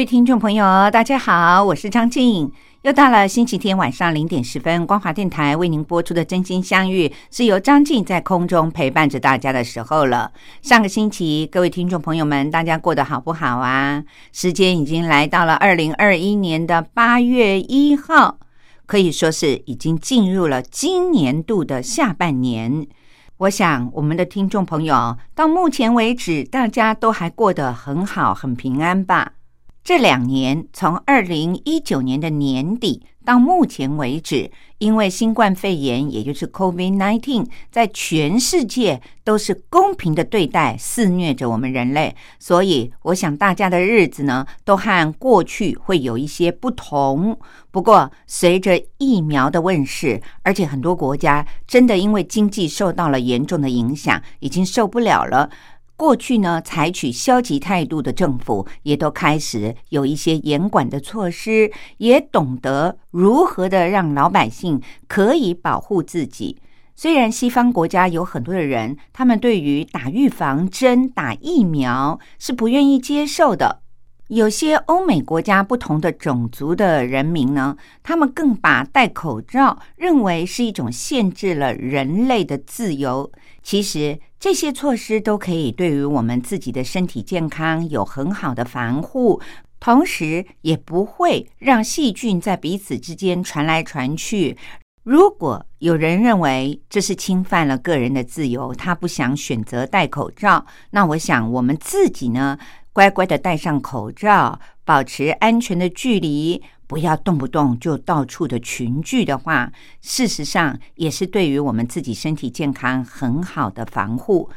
各位听众朋友，大家好，我是张静。又到了星期天晚上零点十分，光华电台为您播出的《真心相遇》，是由张静在空中陪伴着大家的时候了。上个星期，各位听众朋友们，大家过得好不好啊？时间已经来到了二零二一年的八月一号，可以说是已经进入了今年度的下半年。我想，我们的听众朋友到目前为止，大家都还过得很好，很平安吧？这两年，从二零一九年的年底到目前为止，因为新冠肺炎，也就是 COVID-19，在全世界都是公平的对待，肆虐着我们人类。所以，我想大家的日子呢，都和过去会有一些不同。不过，随着疫苗的问世，而且很多国家真的因为经济受到了严重的影响，已经受不了了。过去呢，采取消极态度的政府也都开始有一些严管的措施，也懂得如何的让老百姓可以保护自己。虽然西方国家有很多的人，他们对于打预防针、打疫苗是不愿意接受的。有些欧美国家不同的种族的人民呢，他们更把戴口罩认为是一种限制了人类的自由。其实。这些措施都可以对于我们自己的身体健康有很好的防护，同时也不会让细菌在彼此之间传来传去。如果有人认为这是侵犯了个人的自由，他不想选择戴口罩，那我想我们自己呢，乖乖的戴上口罩，保持安全的距离。不要动不动就到处的群聚的话，事实上也是对于我们自己身体健康很好的防护。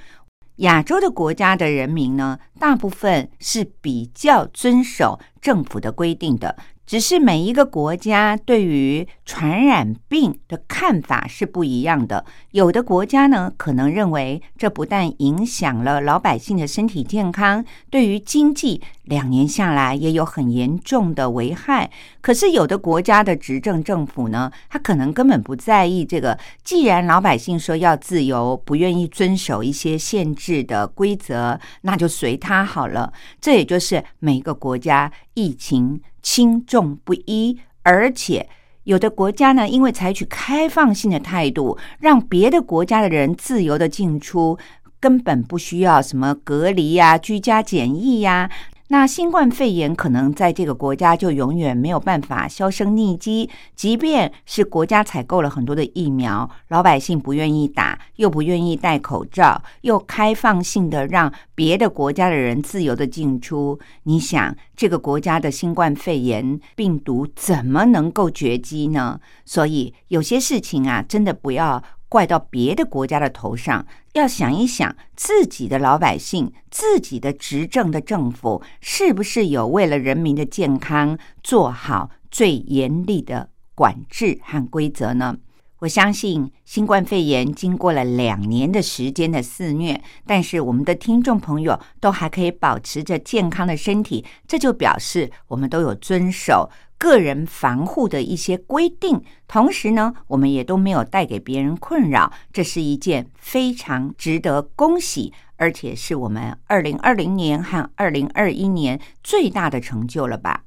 亚洲的国家的人民呢，大部分是比较遵守政府的规定的。只是每一个国家对于传染病的看法是不一样的。有的国家呢，可能认为这不但影响了老百姓的身体健康，对于经济两年下来也有很严重的危害。可是有的国家的执政政府呢，他可能根本不在意这个。既然老百姓说要自由，不愿意遵守一些限制的规则，那就随他好了。这也就是每一个国家疫情。轻重不一，而且有的国家呢，因为采取开放性的态度，让别的国家的人自由的进出，根本不需要什么隔离呀、居家检疫呀。那新冠肺炎可能在这个国家就永远没有办法销声匿迹，即便是国家采购了很多的疫苗，老百姓不愿意打，又不愿意戴口罩，又开放性的让别的国家的人自由的进出，你想这个国家的新冠肺炎病毒怎么能够绝迹呢？所以有些事情啊，真的不要。怪到别的国家的头上，要想一想自己的老百姓、自己的执政的政府是不是有为了人民的健康做好最严厉的管制和规则呢？我相信新冠肺炎经过了两年的时间的肆虐，但是我们的听众朋友都还可以保持着健康的身体，这就表示我们都有遵守。个人防护的一些规定，同时呢，我们也都没有带给别人困扰，这是一件非常值得恭喜，而且是我们二零二零年和二零二一年最大的成就了吧？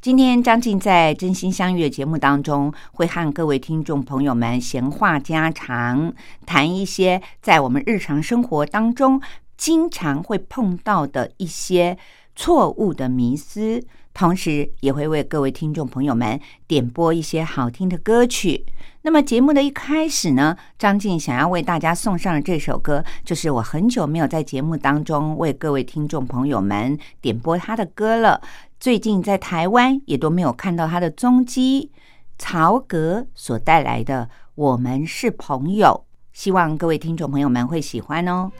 今天张静在《真心相遇》节目当中，会和各位听众朋友们闲话家常，谈一些在我们日常生活当中经常会碰到的一些。错误的迷思，同时也会为各位听众朋友们点播一些好听的歌曲。那么节目的一开始呢，张静想要为大家送上的这首歌，就是我很久没有在节目当中为各位听众朋友们点播他的歌了。最近在台湾也都没有看到他的踪迹。曹格所带来的《我们是朋友》，希望各位听众朋友们会喜欢哦。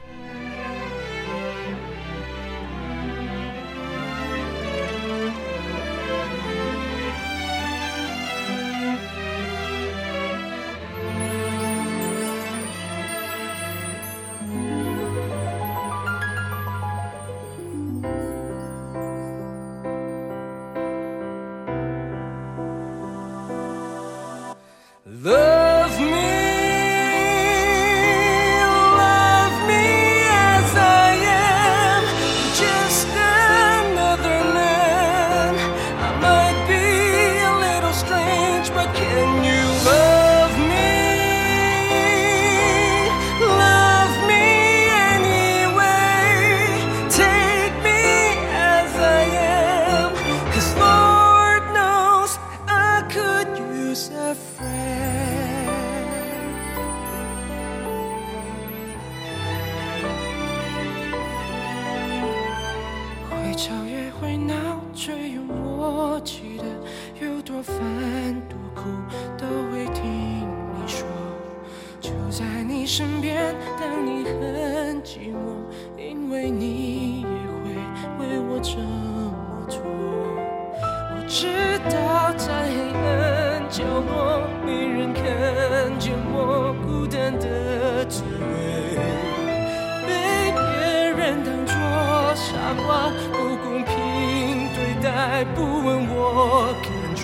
不问我感觉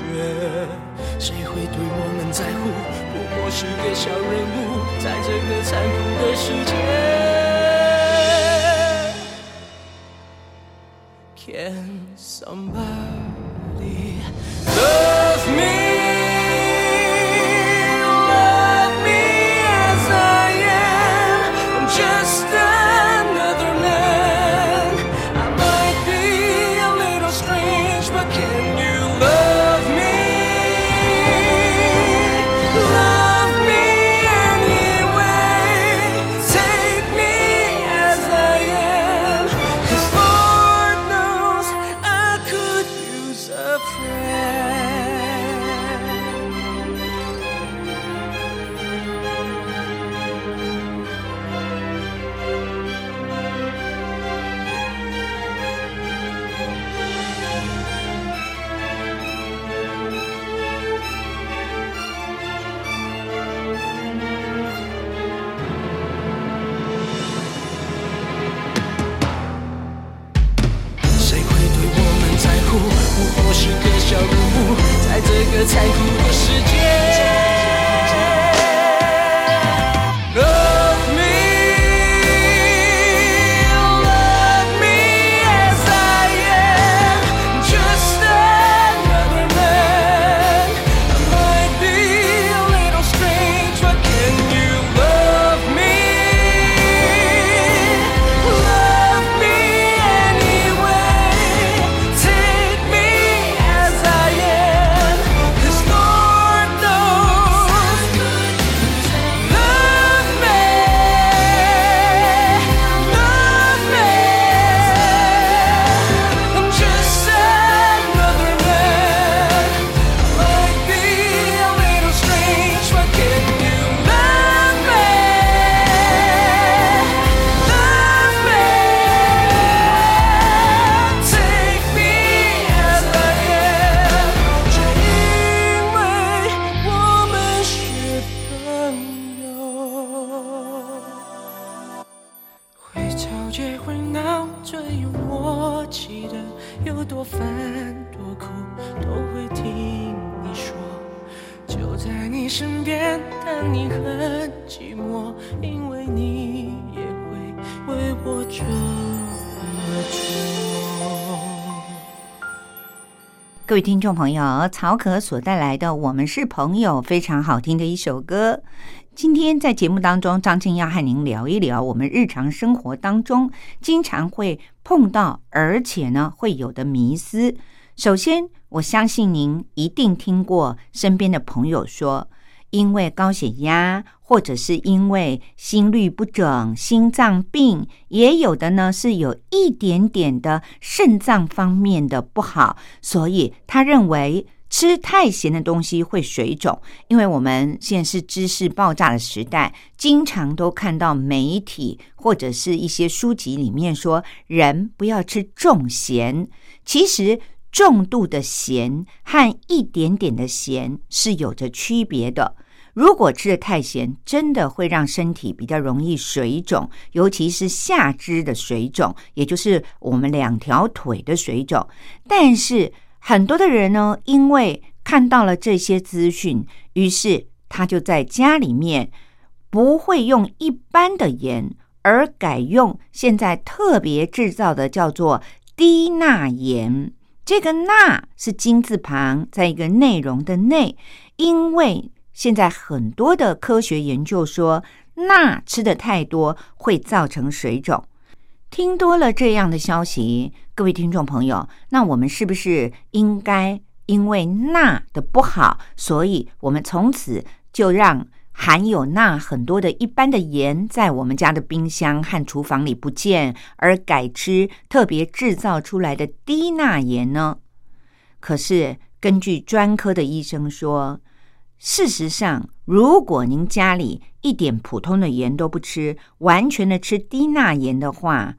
谁会对我们在乎？不过是个小人物在这个残酷的世界。听众朋友，曹可所带来的《我们是朋友》非常好听的一首歌。今天在节目当中，张静要和您聊一聊我们日常生活当中经常会碰到，而且呢会有的迷思。首先，我相信您一定听过身边的朋友说。因为高血压，或者是因为心律不整、心脏病，也有的呢是有一点点的肾脏方面的不好，所以他认为吃太咸的东西会水肿。因为我们现在是知识爆炸的时代，经常都看到媒体或者是一些书籍里面说，人不要吃重咸。其实。重度的咸和一点点的咸是有着区别的。如果吃的太咸，真的会让身体比较容易水肿，尤其是下肢的水肿，也就是我们两条腿的水肿。但是很多的人呢，因为看到了这些资讯，于是他就在家里面不会用一般的盐，而改用现在特别制造的叫做低钠盐。这个“钠”是金字旁，在一个内容的“内”，因为现在很多的科学研究说，钠吃的太多会造成水肿。听多了这样的消息，各位听众朋友，那我们是不是应该因为钠的不好，所以我们从此就让？含有钠很多的一般的盐，在我们家的冰箱和厨房里不见，而改吃特别制造出来的低钠盐呢？可是根据专科的医生说，事实上，如果您家里一点普通的盐都不吃，完全的吃低钠盐的话，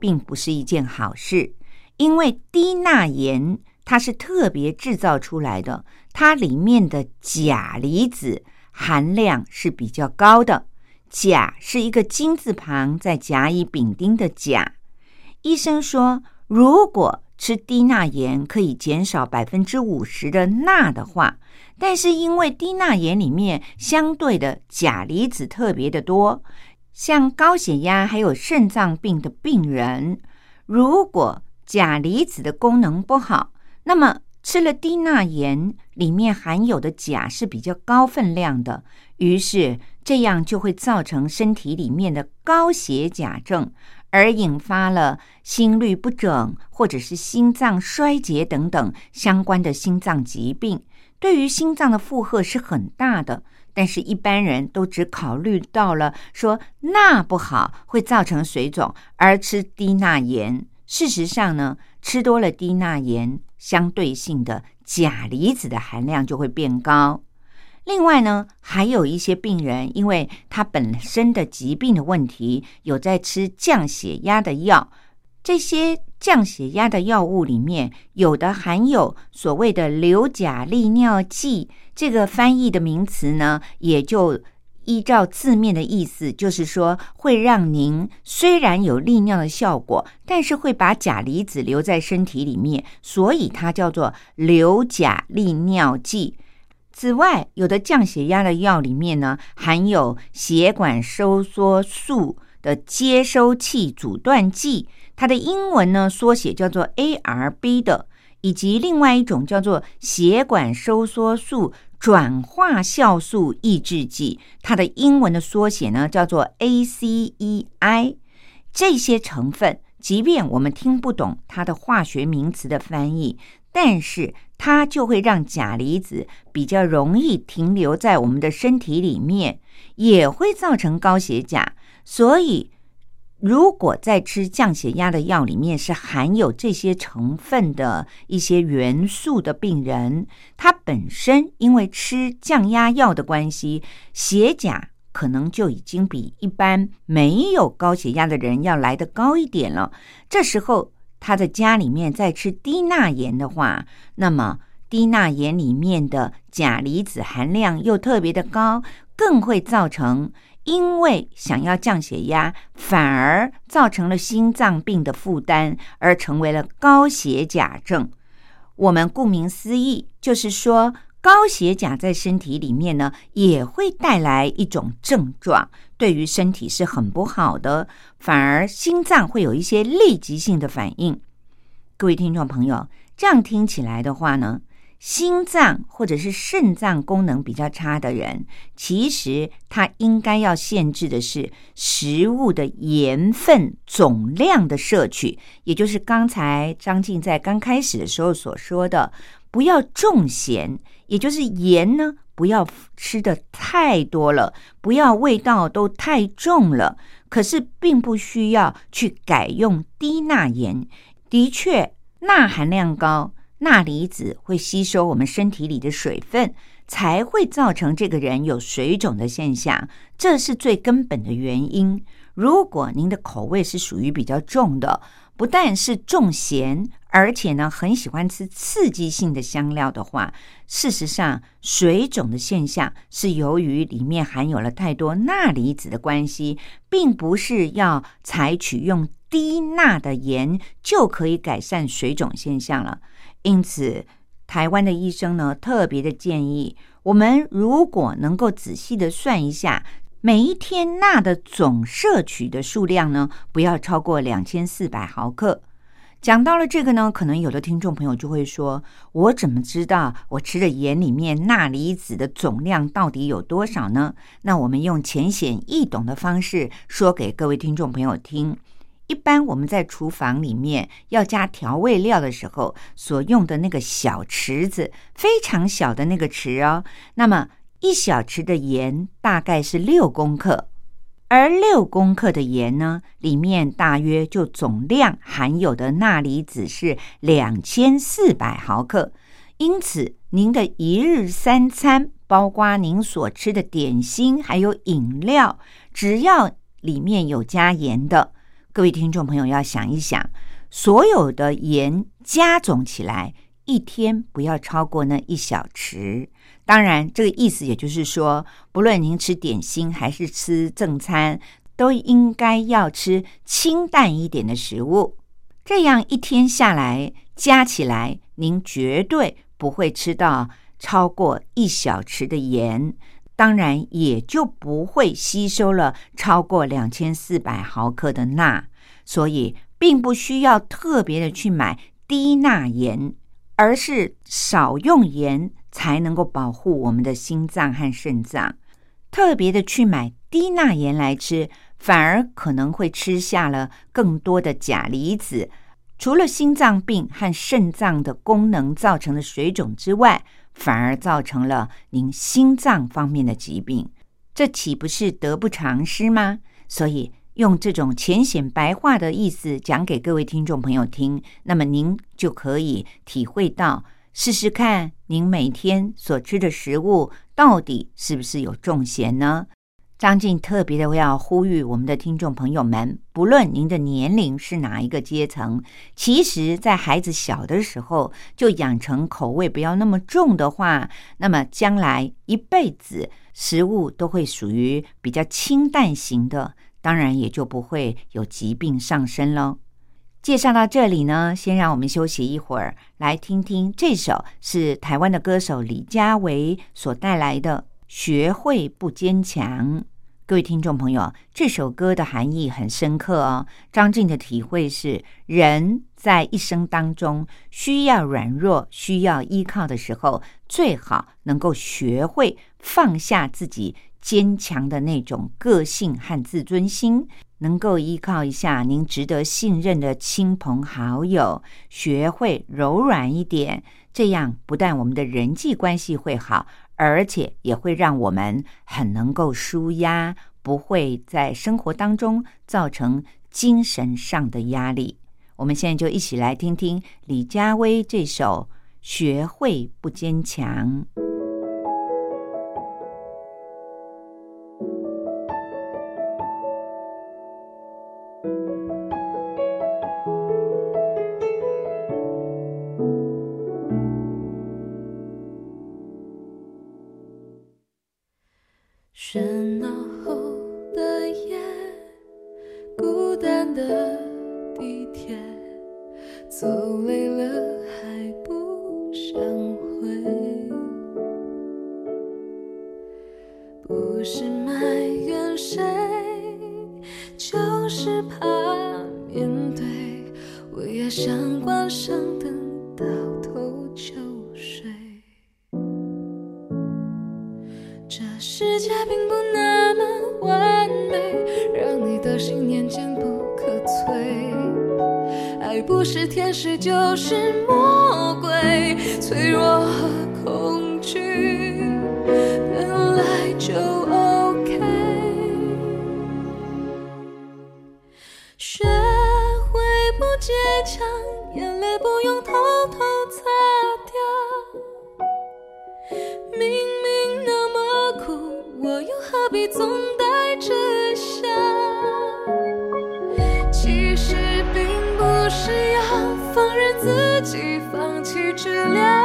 并不是一件好事，因为低钠盐它是特别制造出来的，它里面的钾离子。含量是比较高的，钾是一个金字旁再甲乙丙丁的钾。医生说，如果吃低钠盐可以减少百分之五十的钠的话，但是因为低钠盐里面相对的钾离子特别的多，像高血压还有肾脏病的病人，如果钾离子的功能不好，那么。吃了低钠盐，里面含有的钾是比较高分量的，于是这样就会造成身体里面的高血钾症，而引发了心律不整或者是心脏衰竭等等相关的心脏疾病，对于心脏的负荷是很大的。但是，一般人都只考虑到了说钠不好会造成水肿，而吃低钠盐。事实上呢，吃多了低钠盐。相对性的钾离子的含量就会变高。另外呢，还有一些病人，因为他本身的疾病的问题，有在吃降血压的药。这些降血压的药物里面，有的含有所谓的硫钾利尿剂，这个翻译的名词呢，也就。依照字面的意思，就是说会让您虽然有利尿的效果，但是会把钾离子留在身体里面，所以它叫做硫钾利尿剂。此外，有的降血压的药里面呢，含有血管收缩素的接收器阻断剂，它的英文呢缩写叫做 ARB 的，以及另外一种叫做血管收缩素。转化酵素抑制剂，它的英文的缩写呢叫做 ACEI。这些成分，即便我们听不懂它的化学名词的翻译，但是它就会让钾离子比较容易停留在我们的身体里面，也会造成高血钾。所以。如果在吃降血压的药里面是含有这些成分的一些元素的病人，他本身因为吃降压药的关系，血钾可能就已经比一般没有高血压的人要来得高一点了。这时候他在家里面再吃低钠盐的话，那么低钠盐里面的钾离子含量又特别的高，更会造成。因为想要降血压，反而造成了心脏病的负担，而成为了高血钾症。我们顾名思义，就是说高血钾在身体里面呢，也会带来一种症状，对于身体是很不好的，反而心脏会有一些立即性的反应。各位听众朋友，这样听起来的话呢，心脏或者是肾脏功能比较差的人，其实他应该要限制的是食物的盐分总量的摄取，也就是刚才张静在刚开始的时候所说的，不要重咸，也就是盐呢不要吃的太多了，不要味道都太重了。可是并不需要去改用低钠盐。的确，钠含量高，钠离子会吸收我们身体里的水分，才会造成这个人有水肿的现象，这是最根本的原因。如果您的口味是属于比较重的，不但是重咸，而且呢很喜欢吃刺激性的香料的话，事实上水肿的现象是由于里面含有了太多钠离子的关系，并不是要采取用。低钠的盐就可以改善水肿现象了，因此台湾的医生呢特别的建议，我们如果能够仔细的算一下，每一天钠的总摄取的数量呢，不要超过两千四百毫克。讲到了这个呢，可能有的听众朋友就会说，我怎么知道我吃的盐里面钠离子的总量到底有多少呢？那我们用浅显易懂的方式说给各位听众朋友听。一般我们在厨房里面要加调味料的时候，所用的那个小池子，非常小的那个池哦。那么一小池的盐大概是六公克，而六公克的盐呢，里面大约就总量含有的钠离子是两千四百毫克。因此，您的一日三餐，包括您所吃的点心还有饮料，只要里面有加盐的。各位听众朋友，要想一想，所有的盐加总起来，一天不要超过那一小匙。当然，这个意思也就是说，不论您吃点心还是吃正餐，都应该要吃清淡一点的食物。这样一天下来，加起来，您绝对不会吃到超过一小匙的盐。当然也就不会吸收了超过两千四百毫克的钠，所以并不需要特别的去买低钠盐，而是少用盐才能够保护我们的心脏和肾脏。特别的去买低钠盐来吃，反而可能会吃下了更多的钾离子，除了心脏病和肾脏的功能造成的水肿之外。反而造成了您心脏方面的疾病，这岂不是得不偿失吗？所以用这种浅显白话的意思讲给各位听众朋友听，那么您就可以体会到，试试看您每天所吃的食物到底是不是有中邪呢？张静特别的要呼吁我们的听众朋友们，不论您的年龄是哪一个阶层，其实，在孩子小的时候就养成口味不要那么重的话，那么将来一辈子食物都会属于比较清淡型的，当然也就不会有疾病上身喽。介绍到这里呢，先让我们休息一会儿，来听听这首是台湾的歌手李佳维所带来的。学会不坚强，各位听众朋友，这首歌的含义很深刻哦。张静的体会是，人在一生当中需要软弱、需要依靠的时候，最好能够学会放下自己坚强的那种个性和自尊心，能够依靠一下您值得信任的亲朋好友，学会柔软一点，这样不但我们的人际关系会好。而且也会让我们很能够舒压，不会在生活当中造成精神上的压力。我们现在就一起来听听李佳薇这首《学会不坚强》。是埋怨谁就是怕面对我也想关上灯倒头就睡。这世界并不那么完美让你的心念坚不可摧。爱不是天使就是魔鬼脆弱和恐惧本来就留。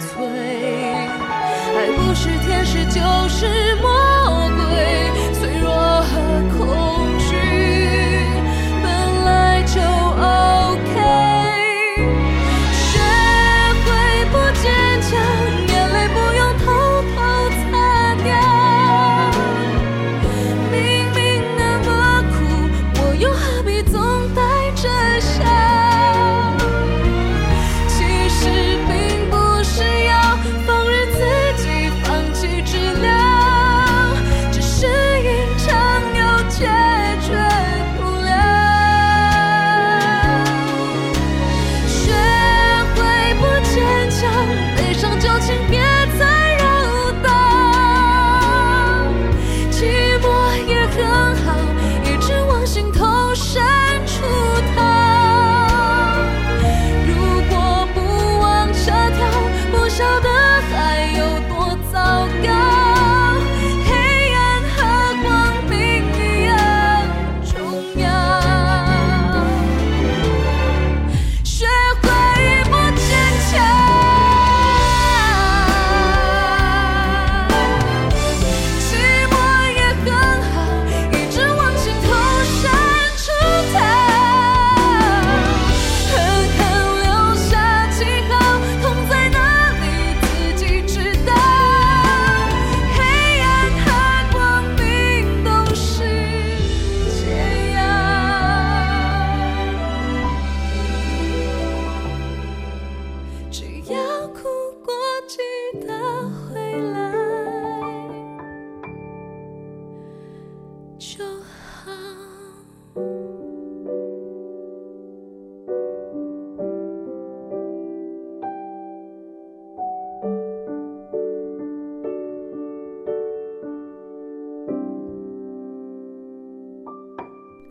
摧。爱不是天使就是魔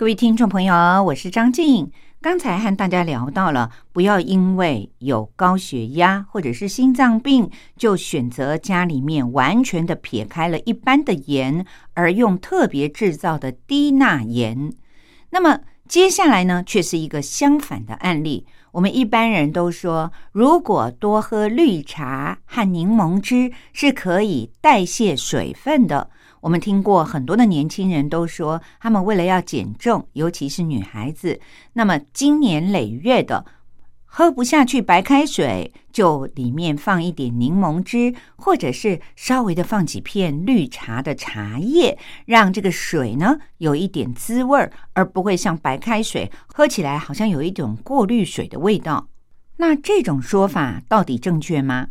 各位听众朋友，我是张静。刚才和大家聊到了，不要因为有高血压或者是心脏病，就选择家里面完全的撇开了一般的盐，而用特别制造的低钠盐。那么接下来呢，却是一个相反的案例。我们一般人都说，如果多喝绿茶和柠檬汁是可以代谢水分的。我们听过很多的年轻人都说，他们为了要减重，尤其是女孩子，那么经年累月的喝不下去白开水，就里面放一点柠檬汁，或者是稍微的放几片绿茶的茶叶，让这个水呢有一点滋味儿，而不会像白开水喝起来好像有一种过滤水的味道。那这种说法到底正确吗？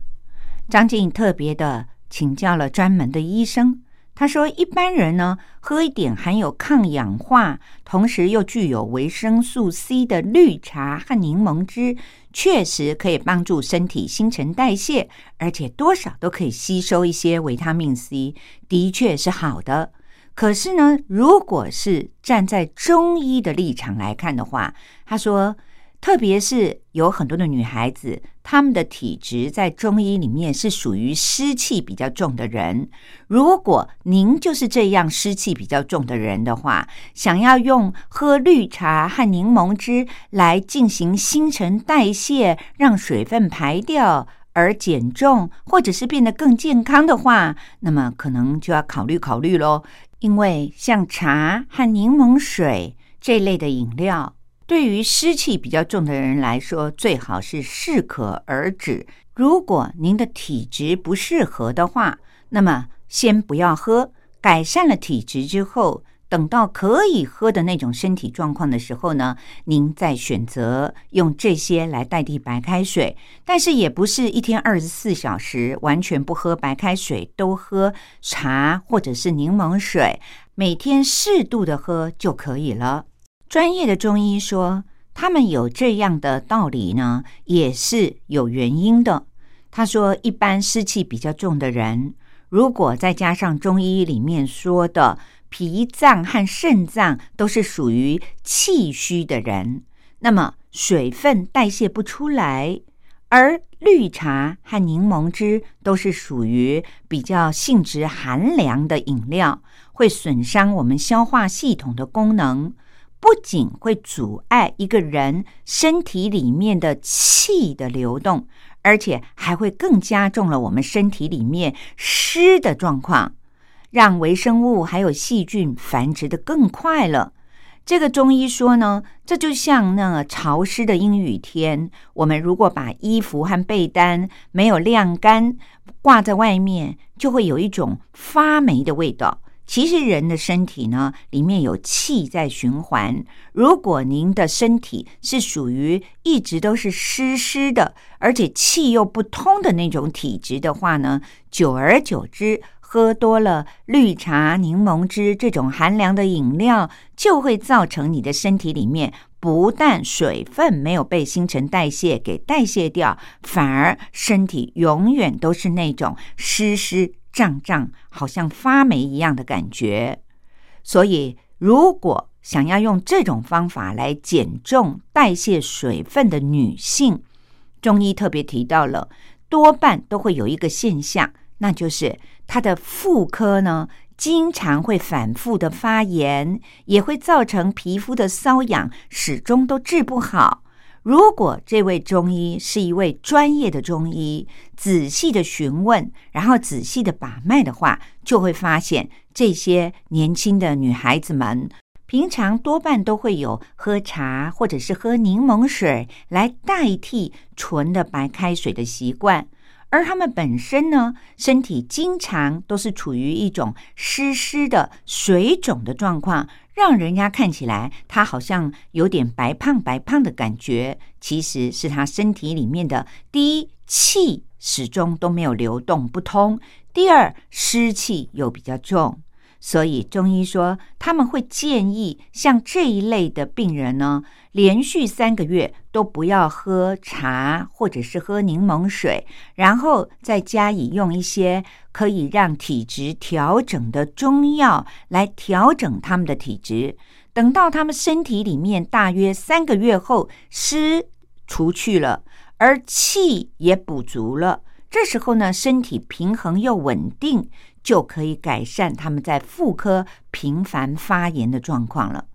张静特别的请教了专门的医生。他说，一般人呢，喝一点含有抗氧化，同时又具有维生素 C 的绿茶和柠檬汁，确实可以帮助身体新陈代谢，而且多少都可以吸收一些维他命 C，的确是好的。可是呢，如果是站在中医的立场来看的话，他说，特别是有很多的女孩子，她们的体质在中医里面是属于湿气比较重的人。如果您就是这样湿气比较重的人的话，想要用喝绿茶和柠檬汁来进行新陈代谢，让水分排掉而减重，或者是变得更健康的话，那么可能就要考虑考虑喽。因为像茶和柠檬水这类的饮料。对于湿气比较重的人来说，最好是适可而止。如果您的体质不适合的话，那么先不要喝。改善了体质之后，等到可以喝的那种身体状况的时候呢，您再选择用这些来代替白开水。但是也不是一天二十四小时完全不喝白开水，都喝茶或者是柠檬水，每天适度的喝就可以了。专业的中医说，他们有这样的道理呢，也是有原因的。他说，一般湿气比较重的人，如果再加上中医里面说的脾脏和肾脏都是属于气虚的人，那么水分代谢不出来，而绿茶和柠檬汁都是属于比较性质寒凉的饮料，会损伤我们消化系统的功能。不仅会阻碍一个人身体里面的气的流动，而且还会更加重了我们身体里面湿的状况，让微生物还有细菌繁殖的更快了。这个中医说呢，这就像那潮湿的阴雨天，我们如果把衣服和被单没有晾干，挂在外面，就会有一种发霉的味道。其实人的身体呢，里面有气在循环。如果您的身体是属于一直都是湿湿的，而且气又不通的那种体质的话呢，久而久之，喝多了绿茶、柠檬汁这种寒凉的饮料，就会造成你的身体里面不但水分没有被新陈代谢给代谢掉，反而身体永远都是那种湿湿。胀胀，好像发霉一样的感觉。所以，如果想要用这种方法来减重、代谢水分的女性，中医特别提到了，多半都会有一个现象，那就是她的妇科呢，经常会反复的发炎，也会造成皮肤的瘙痒，始终都治不好。如果这位中医是一位专业的中医，仔细的询问，然后仔细的把脉的话，就会发现这些年轻的女孩子们，平常多半都会有喝茶或者是喝柠檬水来代替纯的白开水的习惯。而他们本身呢，身体经常都是处于一种湿湿的水肿的状况，让人家看起来他好像有点白胖白胖的感觉，其实是他身体里面的第一气始终都没有流动不通，第二湿气又比较重。所以中医说，他们会建议像这一类的病人呢，连续三个月都不要喝茶或者是喝柠檬水，然后再加以用一些可以让体质调整的中药来调整他们的体质。等到他们身体里面大约三个月后，湿除去了，而气也补足了，这时候呢，身体平衡又稳定。就可以改善他们在妇科频繁发炎的状况了。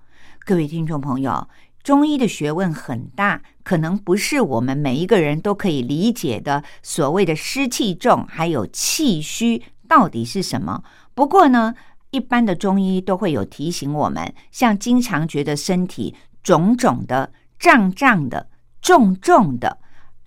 各位听众朋友，中医的学问很大，可能不是我们每一个人都可以理解的。所谓的湿气重，还有气虚，到底是什么？不过呢，一般的中医都会有提醒我们，像经常觉得身体肿肿的、胀胀的、重重的，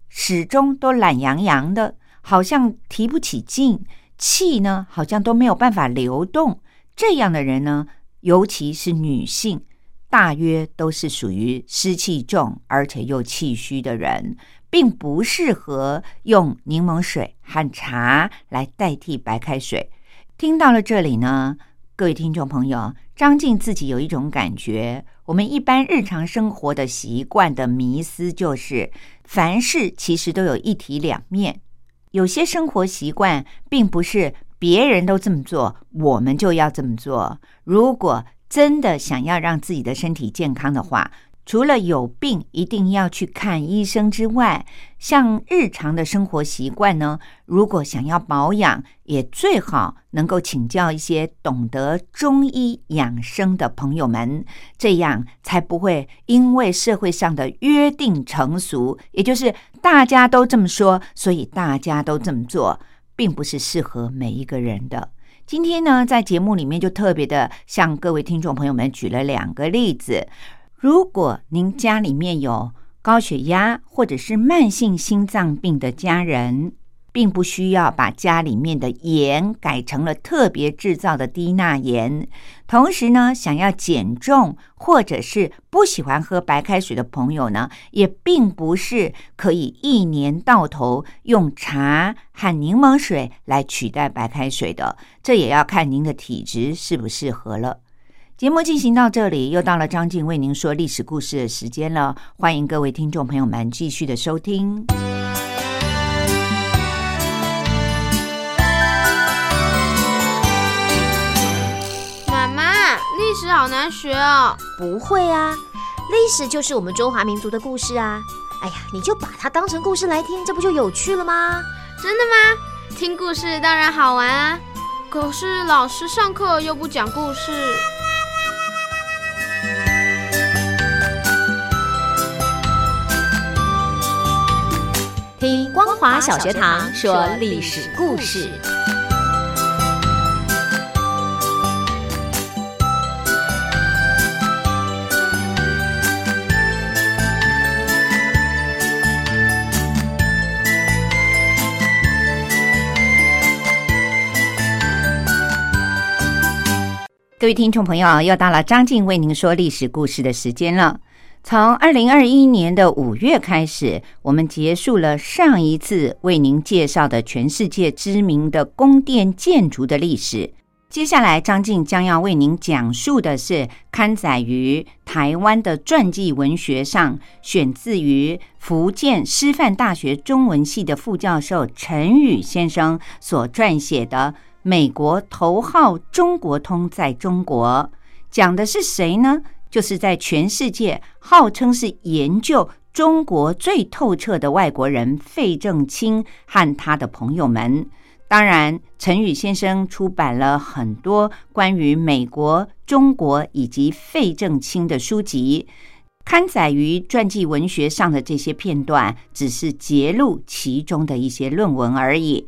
始终都懒洋洋的，好像提不起劲。气呢，好像都没有办法流动。这样的人呢，尤其是女性，大约都是属于湿气重而且又气虚的人，并不适合用柠檬水和茶来代替白开水。听到了这里呢，各位听众朋友，张静自己有一种感觉：我们一般日常生活的习惯的迷思，就是凡事其实都有一体两面。有些生活习惯并不是别人都这么做，我们就要这么做。如果真的想要让自己的身体健康的话，除了有病一定要去看医生之外，像日常的生活习惯呢，如果想要保养，也最好能够请教一些懂得中医养生的朋友们，这样才不会因为社会上的约定成俗，也就是大家都这么说，所以大家都这么做，并不是适合每一个人的。今天呢，在节目里面就特别的向各位听众朋友们举了两个例子。如果您家里面有高血压或者是慢性心脏病的家人，并不需要把家里面的盐改成了特别制造的低钠盐。同时呢，想要减重或者是不喜欢喝白开水的朋友呢，也并不是可以一年到头用茶和柠檬水来取代白开水的。这也要看您的体质适不适合了。节目进行到这里，又到了张静为您说历史故事的时间了。欢迎各位听众朋友们继续的收听。妈妈，历史好难学哦。不会啊，历史就是我们中华民族的故事啊。哎呀，你就把它当成故事来听，这不就有趣了吗？真的吗？听故事当然好玩啊。可是老师上课又不讲故事。听光华小学堂说历史故事。各位听众朋友，又到了张静为您说历史故事的时间了。从二零二一年的五月开始，我们结束了上一次为您介绍的全世界知名的宫殿建筑的历史。接下来，张静将要为您讲述的是刊载于台湾的传记文学上，选自于福建师范大学中文系的副教授陈宇先生所撰写的《美国头号中国通在中国》，讲的是谁呢？就是在全世界号称是研究中国最透彻的外国人费正清和他的朋友们。当然，陈宇先生出版了很多关于美国、中国以及费正清的书籍，刊载于传记文学上的这些片段，只是揭录其中的一些论文而已。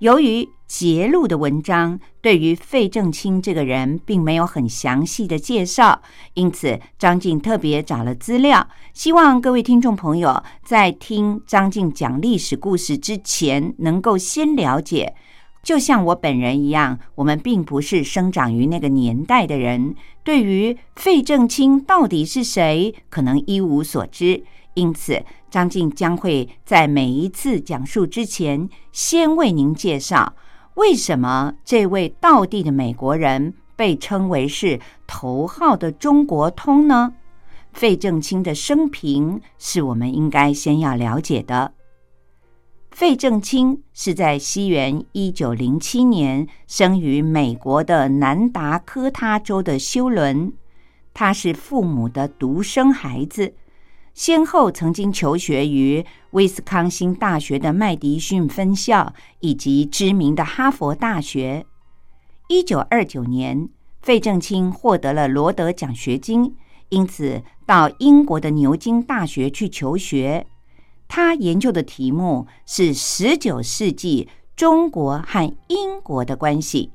由于揭录的文章对于费正清这个人并没有很详细的介绍，因此张静特别找了资料，希望各位听众朋友在听张静讲历史故事之前，能够先了解。就像我本人一样，我们并不是生长于那个年代的人，对于费正清到底是谁，可能一无所知。因此，张静将会在每一次讲述之前，先为您介绍为什么这位道地的美国人被称为是头号的中国通呢？费正清的生平是我们应该先要了解的。费正清是在西元一九零七年生于美国的南达科他州的休伦，他是父母的独生孩子，先后曾经求学于威斯康星大学的麦迪逊分校以及知名的哈佛大学。一九二九年，费正清获得了罗德奖学金，因此到英国的牛津大学去求学。他研究的题目是十九世纪中国和英国的关系。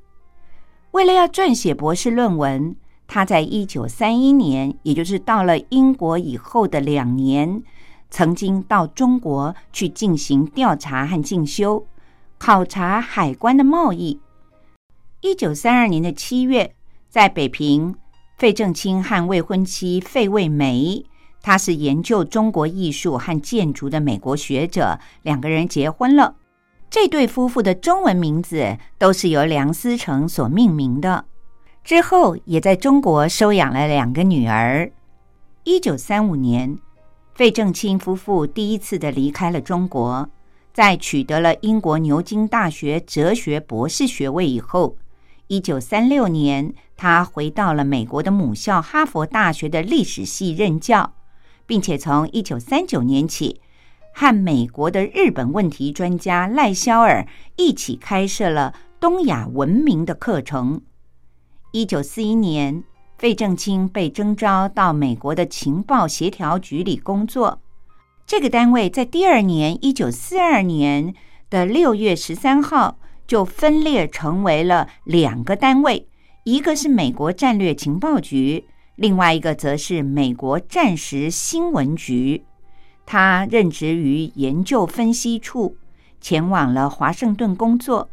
为了要撰写博士论文，他在一九三一年，也就是到了英国以后的两年，曾经到中国去进行调查和进修，考察海关的贸易。一九三二年的七月，在北平，费正清和未婚妻费慰梅。他是研究中国艺术和建筑的美国学者，两个人结婚了。这对夫妇的中文名字都是由梁思成所命名的。之后也在中国收养了两个女儿。一九三五年，费正清夫妇第一次的离开了中国，在取得了英国牛津大学哲学博士学位以后，一九三六年他回到了美国的母校哈佛大学的历史系任教。并且从一九三九年起，和美国的日本问题专家赖肖尔一起开设了东亚文明的课程。一九四一年，费正清被征召到美国的情报协调局里工作。这个单位在第二年，一九四二年的六月十三号，就分裂成为了两个单位，一个是美国战略情报局。另外一个则是美国战时新闻局，他任职于研究分析处，前往了华盛顿工作。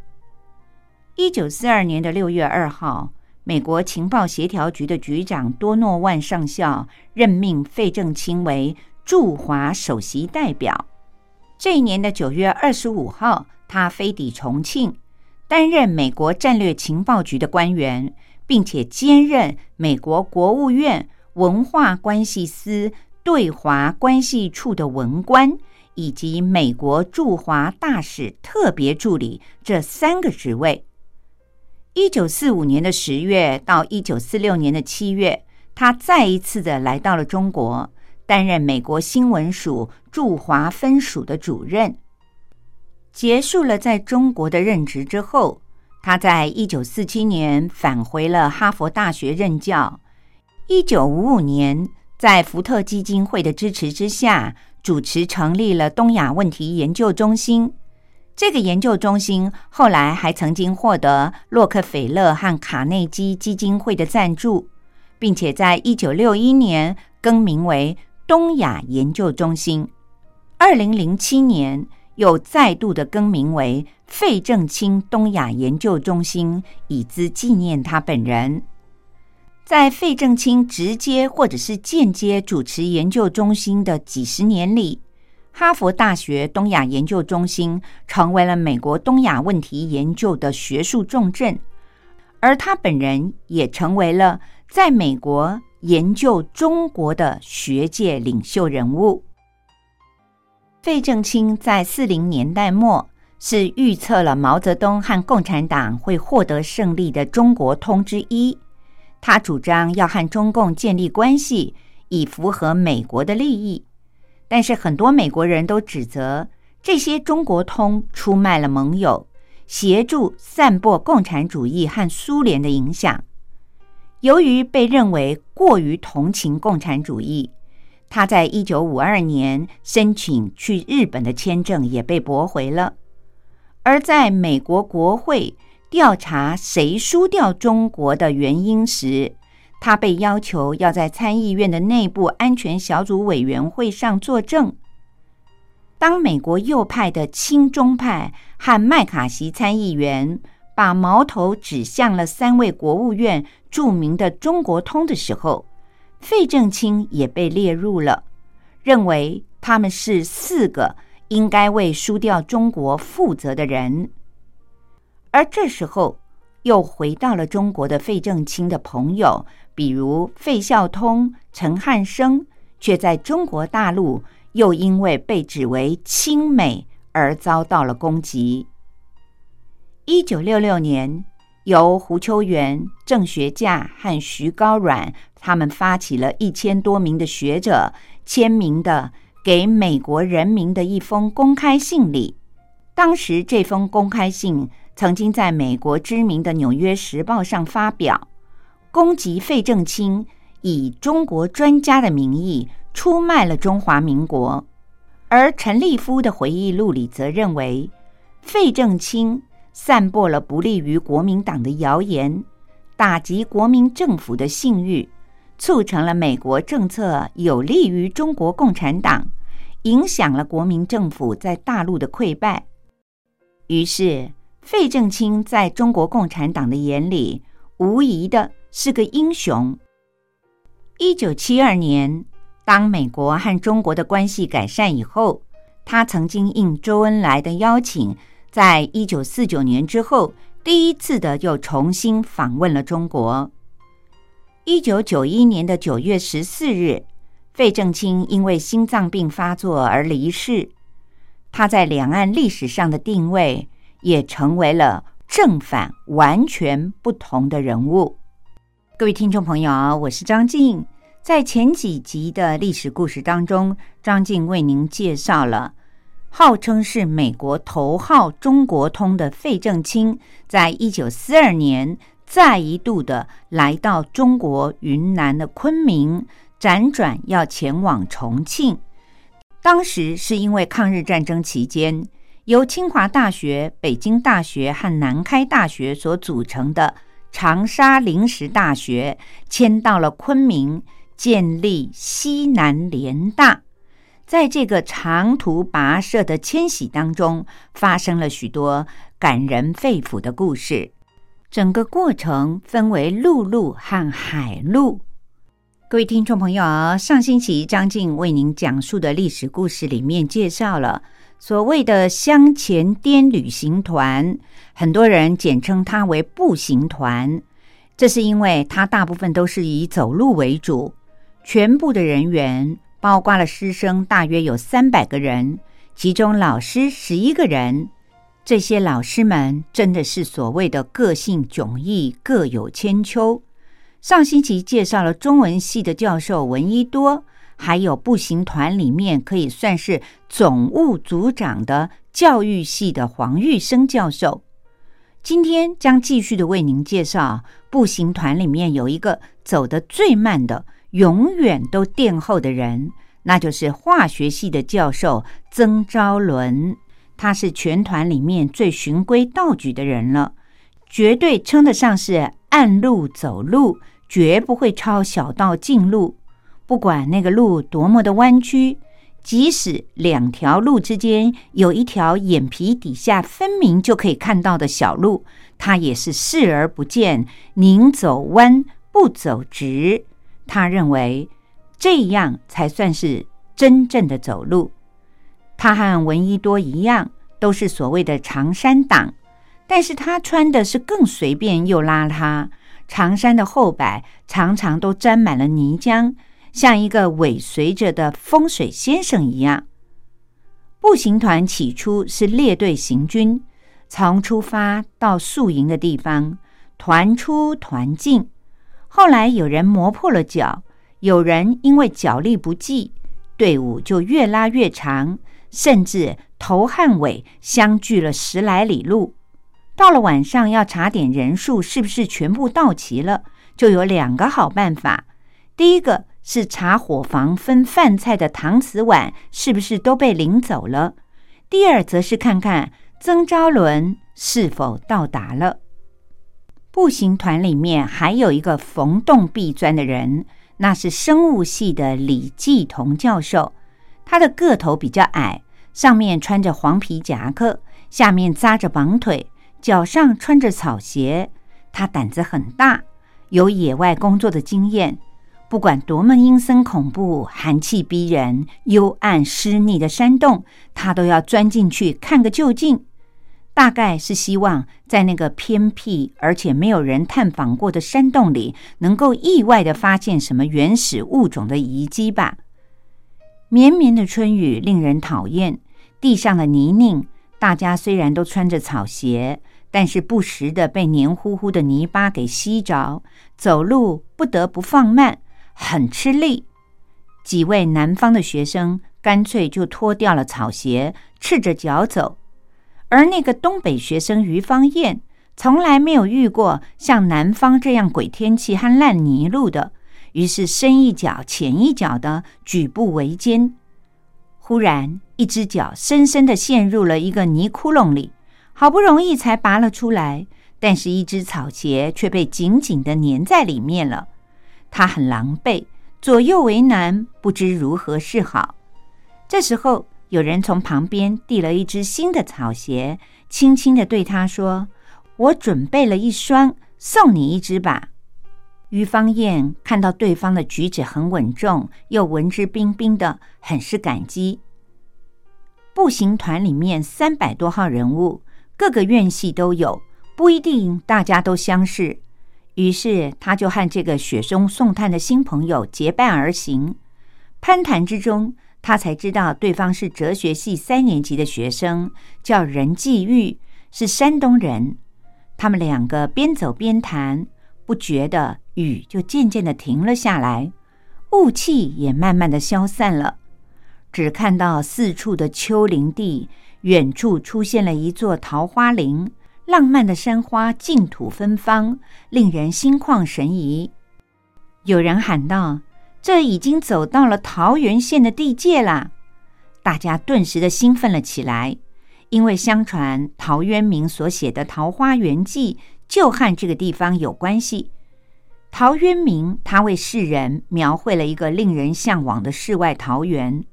一九四二年的六月二号，美国情报协调局的局长多诺万上校任命费正清为驻华首席代表。这一年的九月二十五号，他飞抵重庆，担任美国战略情报局的官员。并且兼任美国国务院文化关系司对华关系处的文官，以及美国驻华大使特别助理这三个职位。一九四五年的十月到一九四六年的七月，他再一次的来到了中国，担任美国新闻署驻华分署的主任。结束了在中国的任职之后。他在一九四七年返回了哈佛大学任教。一九五五年，在福特基金会的支持之下，主持成立了东亚问题研究中心。这个研究中心后来还曾经获得洛克菲勒和卡内基基金会的赞助，并且在一九六一年更名为东亚研究中心。二零零七年。又再度的更名为费正清东亚研究中心，以资纪念他本人。在费正清直接或者是间接主持研究中心的几十年里，哈佛大学东亚研究中心成为了美国东亚问题研究的学术重镇，而他本人也成为了在美国研究中国的学界领袖人物。费正清在四零年代末是预测了毛泽东和共产党会获得胜利的中国通之一。他主张要和中共建立关系，以符合美国的利益。但是很多美国人都指责这些中国通出卖了盟友，协助散播共产主义和苏联的影响。由于被认为过于同情共产主义。他在一九五二年申请去日本的签证也被驳回了，而在美国国会调查谁输掉中国的原因时，他被要求要在参议院的内部安全小组委员会上作证。当美国右派的亲中派和麦卡锡参议员把矛头指向了三位国务院著名的中国通的时候，费正清也被列入了，认为他们是四个应该为输掉中国负责的人。而这时候，又回到了中国的费正清的朋友，比如费孝通、陈汉生，却在中国大陆又因为被指为亲美而遭到了攻击。一九六六年。由胡秋原、郑学稼和徐高阮他们发起了一千多名的学者签名的给美国人民的一封公开信里。当时这封公开信曾经在美国知名的《纽约时报》上发表，攻击费正清以中国专家的名义出卖了中华民国。而陈立夫的回忆录里则认为，费正清。散播了不利于国民党的谣言，打击国民政府的信誉，促成了美国政策有利于中国共产党，影响了国民政府在大陆的溃败。于是，费正清在中国共产党的眼里，无疑的是个英雄。一九七二年，当美国和中国的关系改善以后，他曾经应周恩来的邀请。在一九四九年之后，第一次的又重新访问了中国。一九九一年的九月十四日，费正清因为心脏病发作而离世。他在两岸历史上的定位也成为了正反完全不同的人物。各位听众朋友，我是张静。在前几集的历史故事当中，张静为您介绍了号称是美国头号中国通的费正清，在一九四二年再一度的来到中国云南的昆明，辗转要前往重庆。当时是因为抗日战争期间，由清华大学、北京大学和南开大学所组成的长沙临时大学迁到了昆明。建立西南联大，在这个长途跋涉的迁徙当中，发生了许多感人肺腑的故事。整个过程分为陆路和海路。各位听众朋友，上星期张静为您讲述的历史故事里面介绍了所谓的香前滇旅行团，很多人简称它为步行团，这是因为它大部分都是以走路为主。全部的人员，包括了师生，大约有三百个人，其中老师十一个人。这些老师们真的是所谓的个性迥异，各有千秋。上星期介绍了中文系的教授闻一多，还有步行团里面可以算是总务组长的教育系的黄玉生教授。今天将继续的为您介绍步行团里面有一个走得最慢的。永远都殿后的人，那就是化学系的教授曾昭伦。他是全团里面最循规蹈矩的人了，绝对称得上是按路走路，绝不会抄小道近路。不管那个路多么的弯曲，即使两条路之间有一条眼皮底下分明就可以看到的小路，他也是视而不见，宁走弯不走直。他认为这样才算是真正的走路。他和闻一多一样，都是所谓的长衫党，但是他穿的是更随便又邋遢。长衫的后摆常常都沾满了泥浆，像一个尾随着的风水先生一样。步行团起初是列队行军，从出发到宿营的地方，团出团进。后来有人磨破了脚，有人因为脚力不济，队伍就越拉越长，甚至头和尾相距了十来里路。到了晚上要查点人数是不是全部到齐了，就有两个好办法：第一个是查伙房分饭菜的搪瓷碗是不是都被领走了；第二则是看看曾昭伦是否到达了。步行团里面还有一个逢洞必钻的人，那是生物系的李继同教授。他的个头比较矮，上面穿着黄皮夹克，下面扎着绑腿，脚上穿着草鞋。他胆子很大，有野外工作的经验。不管多么阴森恐怖、寒气逼人、幽暗湿腻的山洞，他都要钻进去看个究竟。大概是希望在那个偏僻而且没有人探访过的山洞里，能够意外的发现什么原始物种的遗迹吧。绵绵的春雨令人讨厌，地上的泥泞，大家虽然都穿着草鞋，但是不时的被黏糊糊的泥巴给吸着，走路不得不放慢，很吃力。几位南方的学生干脆就脱掉了草鞋，赤着脚走。而那个东北学生于方燕从来没有遇过像南方这样鬼天气和烂泥路的，于是深一脚浅一脚的举步维艰。忽然，一只脚深深的陷入了一个泥窟窿里，好不容易才拔了出来，但是一只草鞋却被紧紧的粘在里面了。他很狼狈，左右为难，不知如何是好。这时候。有人从旁边递了一只新的草鞋，轻轻的对他说：“我准备了一双，送你一只吧。”于芳燕看到对方的举止很稳重，又文质彬彬的，很是感激。步行团里面三百多号人物，各个院系都有，不一定大家都相识。于是他就和这个雪中送炭的新朋友结伴而行，攀谈之中。他才知道对方是哲学系三年级的学生，叫任继玉，是山东人。他们两个边走边谈，不觉得雨就渐渐的停了下来。雾气也慢慢的消散了，只看到四处的丘陵地，远处出现了一座桃花林，浪漫的山花净土芬芳，令人心旷神怡。有人喊道：“这已经走到了桃源县的地界啦！”大家顿时的兴奋了起来，因为相传陶渊明所写的《桃花源记》就和这个地方有关系。陶渊明他为世人描绘了一个令人向往的世外桃源。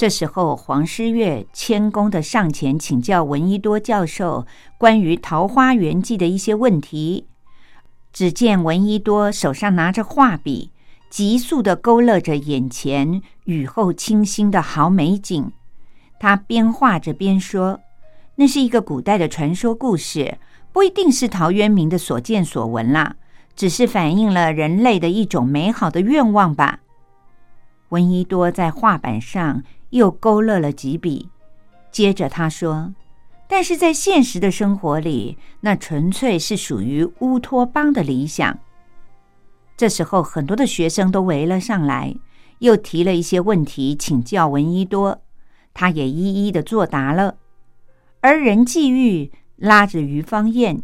这时候，黄诗月谦恭的上前请教闻一多教授关于《桃花源记》的一些问题。只见闻一多手上拿着画笔，急速的勾勒着眼前雨后清新的好美景。他边画着边说：“那是一个古代的传说故事，不一定是陶渊明的所见所闻啦，只是反映了人类的一种美好的愿望吧。”闻一多在画板上又勾勒了几笔，接着他说。但是在现实的生活里，那纯粹是属于乌托邦的理想。这时候，很多的学生都围了上来，又提了一些问题请教闻一多，他也一一的作答了。而任继玉拉着于芳燕，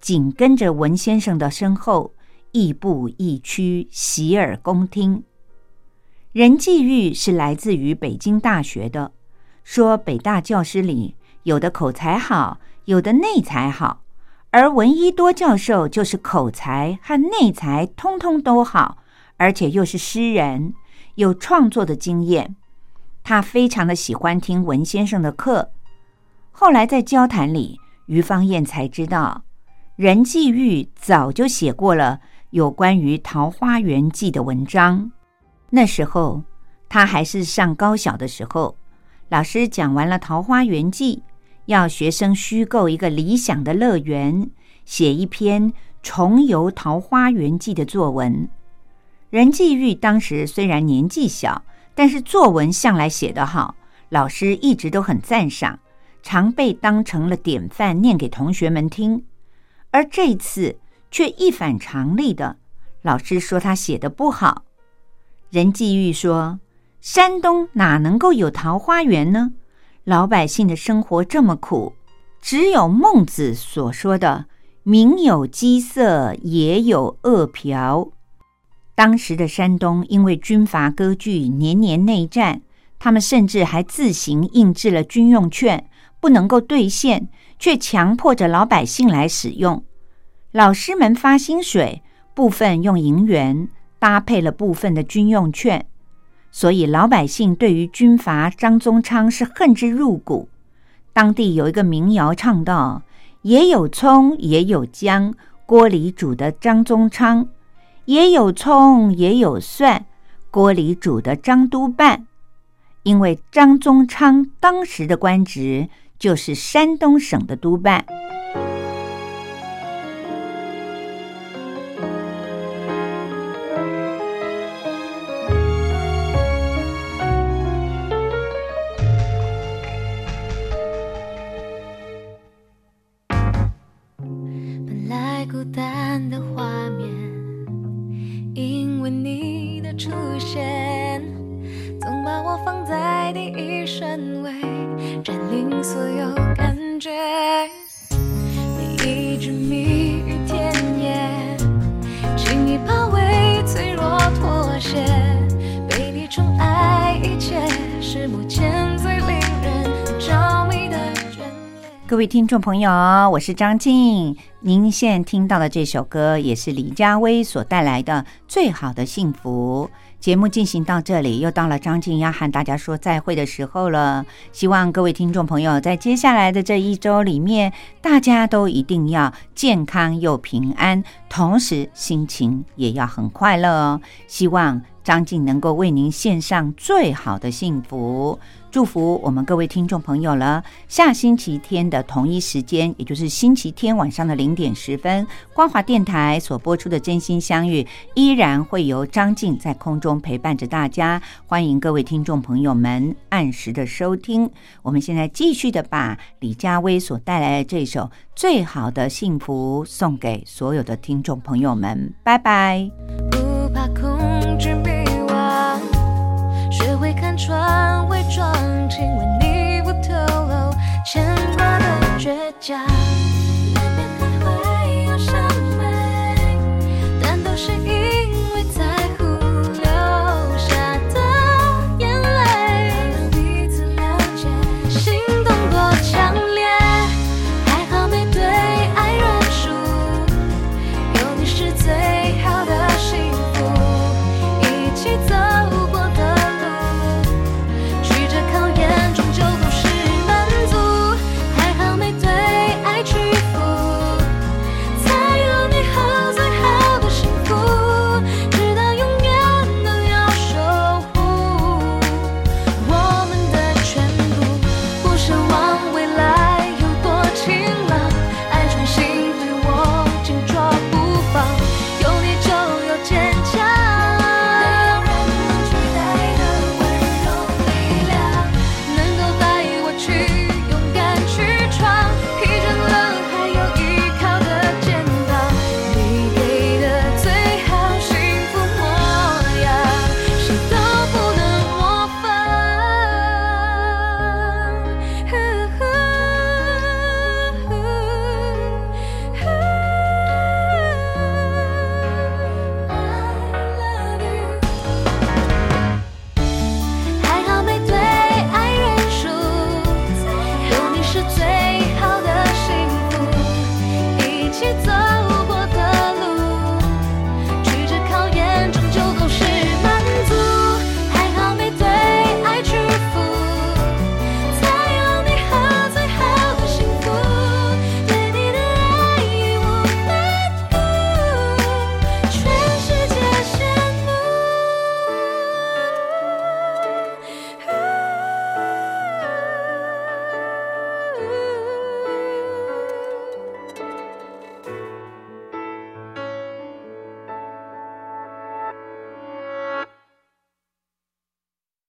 紧跟着文先生的身后，亦步亦趋，洗耳恭听。任继玉是来自于北京大学的，说北大教师里。有的口才好，有的内才好，而闻一多教授就是口才和内才通通都好，而且又是诗人，有创作的经验。他非常的喜欢听文先生的课。后来在交谈里，于芳燕才知道，任继玉早就写过了有关于《桃花源记》的文章。那时候他还是上高小的时候，老师讲完了《桃花源记》。要学生虚构一个理想的乐园，写一篇重游桃花源记的作文。任继玉当时虽然年纪小，但是作文向来写得好，老师一直都很赞赏，常被当成了典范念给同学们听。而这次却一反常理的，老师说他写的不好。任继玉说：“山东哪能够有桃花源呢？”老百姓的生活这么苦，只有孟子所说的“民有饥色，也有饿殍”。当时的山东因为军阀割据，年年内战，他们甚至还自行印制了军用券，不能够兑现，却强迫着老百姓来使用。老师们发薪水，部分用银元搭配了部分的军用券。所以老百姓对于军阀张宗昌是恨之入骨。当地有一个民谣唱道：“也有葱，也有姜，锅里煮的张宗昌；也有葱，也有蒜，锅里煮的张督办。”因为张宗昌当时的官职就是山东省的督办。各位听众朋友，我是张静。您现在听到的这首歌，也是李佳薇所带来的《最好的幸福》。节目进行到这里，又到了张静要和大家说再会的时候了。希望各位听众朋友在接下来的这一周里面，大家都一定要健康又平安，同时心情也要很快乐哦。希望张静能够为您献上最好的幸福。祝福我们各位听众朋友了。下星期天的同一时间，也就是星期天晚上的零点十分，光华电台所播出的《真心相遇》依然会由张静在空中陪伴着大家。欢迎各位听众朋友们按时的收听。我们现在继续的把李佳薇所带来的这首《最好的幸福》送给所有的听众朋友们。拜拜。不怕空伪装亲吻，你不透露牵挂的倔强。